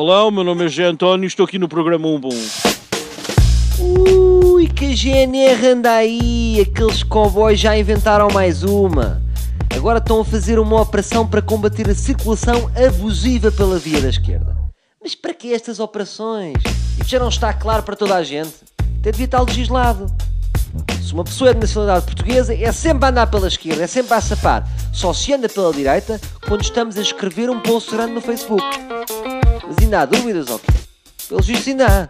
Olá, o meu nome é José António e estou aqui no programa 1 Ui, que GNR anda aí! Aqueles cowboys já inventaram mais uma. Agora estão a fazer uma operação para combater a circulação abusiva pela via da esquerda. Mas para que estas operações? Isto já não está claro para toda a gente. Até devia estar legislado. Se uma pessoa é de nacionalidade portuguesa, é sempre a andar pela esquerda, é sempre a sapar. Só se anda pela direita quando estamos a escrever um post grande no Facebook. Mas ainda há dúvidas, ok? Pelos vistos ainda há.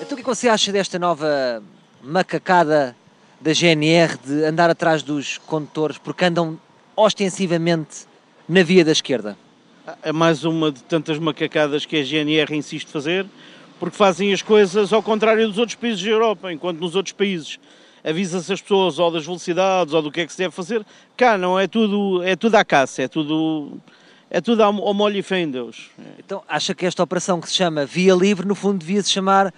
Então o é que você acha desta nova macacada da GNR de andar atrás dos condutores porque andam ostensivamente na via da esquerda? É mais uma de tantas macacadas que a GNR insiste fazer, porque fazem as coisas ao contrário dos outros países da Europa, enquanto nos outros países avisa-se as pessoas ou das velocidades ou do que é que se deve fazer, cá não, é tudo, é tudo à caça, é tudo, é tudo ao, molho e fé em Deus. Então acha que esta operação que se chama Via Livre, no fundo devia se chamar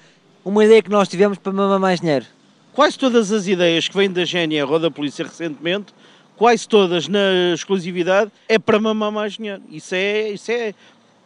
uma ideia que nós tivemos para mamar mais dinheiro? Quase todas as ideias que vêm da GNR ou da polícia recentemente, quase todas na exclusividade, é para mamar mais dinheiro. Isso é, isso é,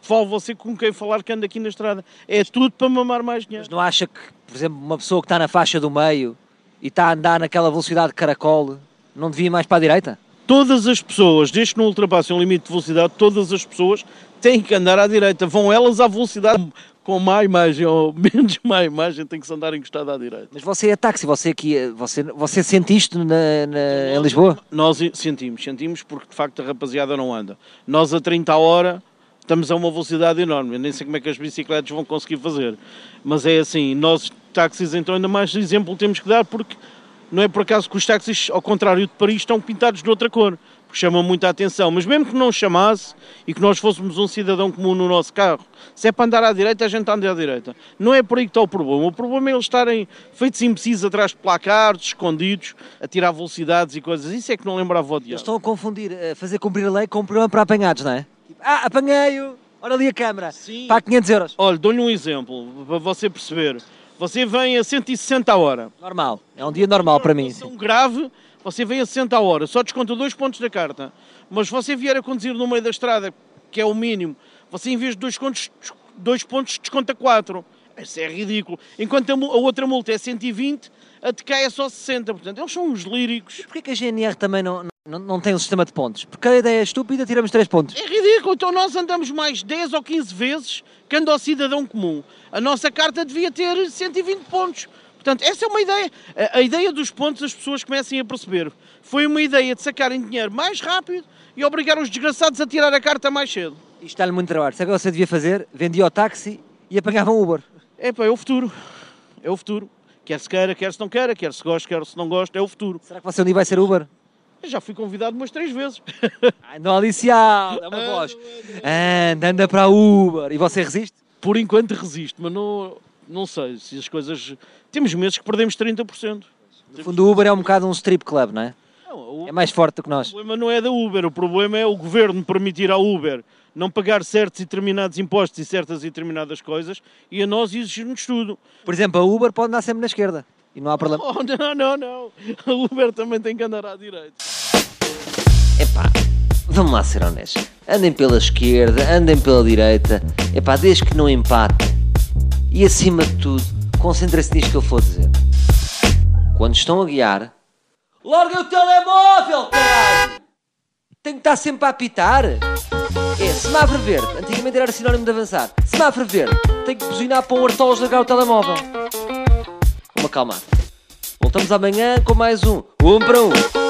fala você com quem falar que anda aqui na estrada. É tudo para mamar mais dinheiro. Mas não acha que, por exemplo, uma pessoa que está na faixa do meio e está a andar naquela velocidade de caracol, não devia ir mais para a direita? Todas as pessoas, desde que não ultrapassem o limite de velocidade, todas as pessoas têm que andar à direita. Vão elas à velocidade com má imagem ou menos má imagem, tem que se andar encostado à direita. Mas você é táxi, você aqui, você, você sente isto na, na- em Lisboa? Nós sentimos, sentimos porque de facto a rapaziada não anda. Nós a 30 a hora estamos a uma velocidade enorme. Eu nem sei como é que as bicicletas vão conseguir fazer. Mas é assim, nós táxis então ainda mais exemplo temos que dar porque não é por acaso que os táxis, ao contrário de Paris, estão pintados de outra cor. Porque chamam muita atenção. Mas mesmo que não chamasse e que nós fôssemos um cidadão comum no nosso carro, se é para andar à direita, a gente anda à direita. Não é por aí que está o problema. O problema é eles estarem feitos imbecis atrás de placares, escondidos, a tirar velocidades e coisas. Isso é que não lembrava o Eles diabo. estão a confundir, a fazer cumprir a lei com um programa para apanhados, não é? Tipo, ah, apanhei-o, olha ali a câmara, Sim. para 500 euros. Olha, dou-lhe um exemplo para você perceber. Você vem a 160 a hora. Normal, é um dia normal para mim. Situação grave, você vem a 60 a hora, só desconta dois pontos da carta. Mas se você vier a conduzir no meio da estrada, que é o mínimo, você em vez de dois, contos, dois pontos desconta quatro. Isso é ridículo. Enquanto a, a outra multa é 120, a de cá é só 60. Portanto, eles são uns líricos. Porquê que a GNR também não, não, não tem um sistema de pontos? Porque a ideia é estúpida, tiramos 3 pontos. É ridículo. Então nós andamos mais 10 ou 15 vezes que anda ao cidadão comum. A nossa carta devia ter 120 pontos. Portanto, essa é uma ideia. A, a ideia dos pontos as pessoas comecem a perceber. Foi uma ideia de sacarem dinheiro mais rápido e obrigar os desgraçados a tirar a carta mais cedo. Isto dá-lhe muito trabalho. Sabe o que você devia fazer? Vendia o táxi e apanhava um Uber. É pá, é o futuro. É o futuro. Quer se queira, quer se não queira, quer se goste, quer se não goste, é o futuro. Será que você um dia vai ser Uber? Eu já fui convidado umas três vezes. Ai, não alicial, é uma voz. Anda, anda para a Uber. E você resiste? Por enquanto resisto, mas não, não sei se as coisas. Temos meses que perdemos 30%. No fundo, o Uber é um bocado um strip club, não é? Não, o- É mais forte do que nós. O problema não é da Uber, o problema é o governo permitir à Uber não pagar certos e determinados impostos e certas e determinadas coisas e a nós exigir-nos tudo. Por exemplo, a Uber pode andar sempre na esquerda. E não há problema. Oh, não, não, não. A Uber também tem que andar à direita. Epá, vamos lá ser honestos. Andem pela esquerda, andem pela direita. Epá, desde que não empatem. E acima de tudo, concentrem-se nisto que eu vou dizer. Quando estão a guiar, larguem o telemóvel, caralho! Tem que estar sempre a apitar. Semáforo verde. Antigamente era sinónimo de avançar. Semáforo verde. Tem que buzinar para um artolos largar o telemóvel. Vamos acalmar. Voltamos amanhã com mais um. Um para um.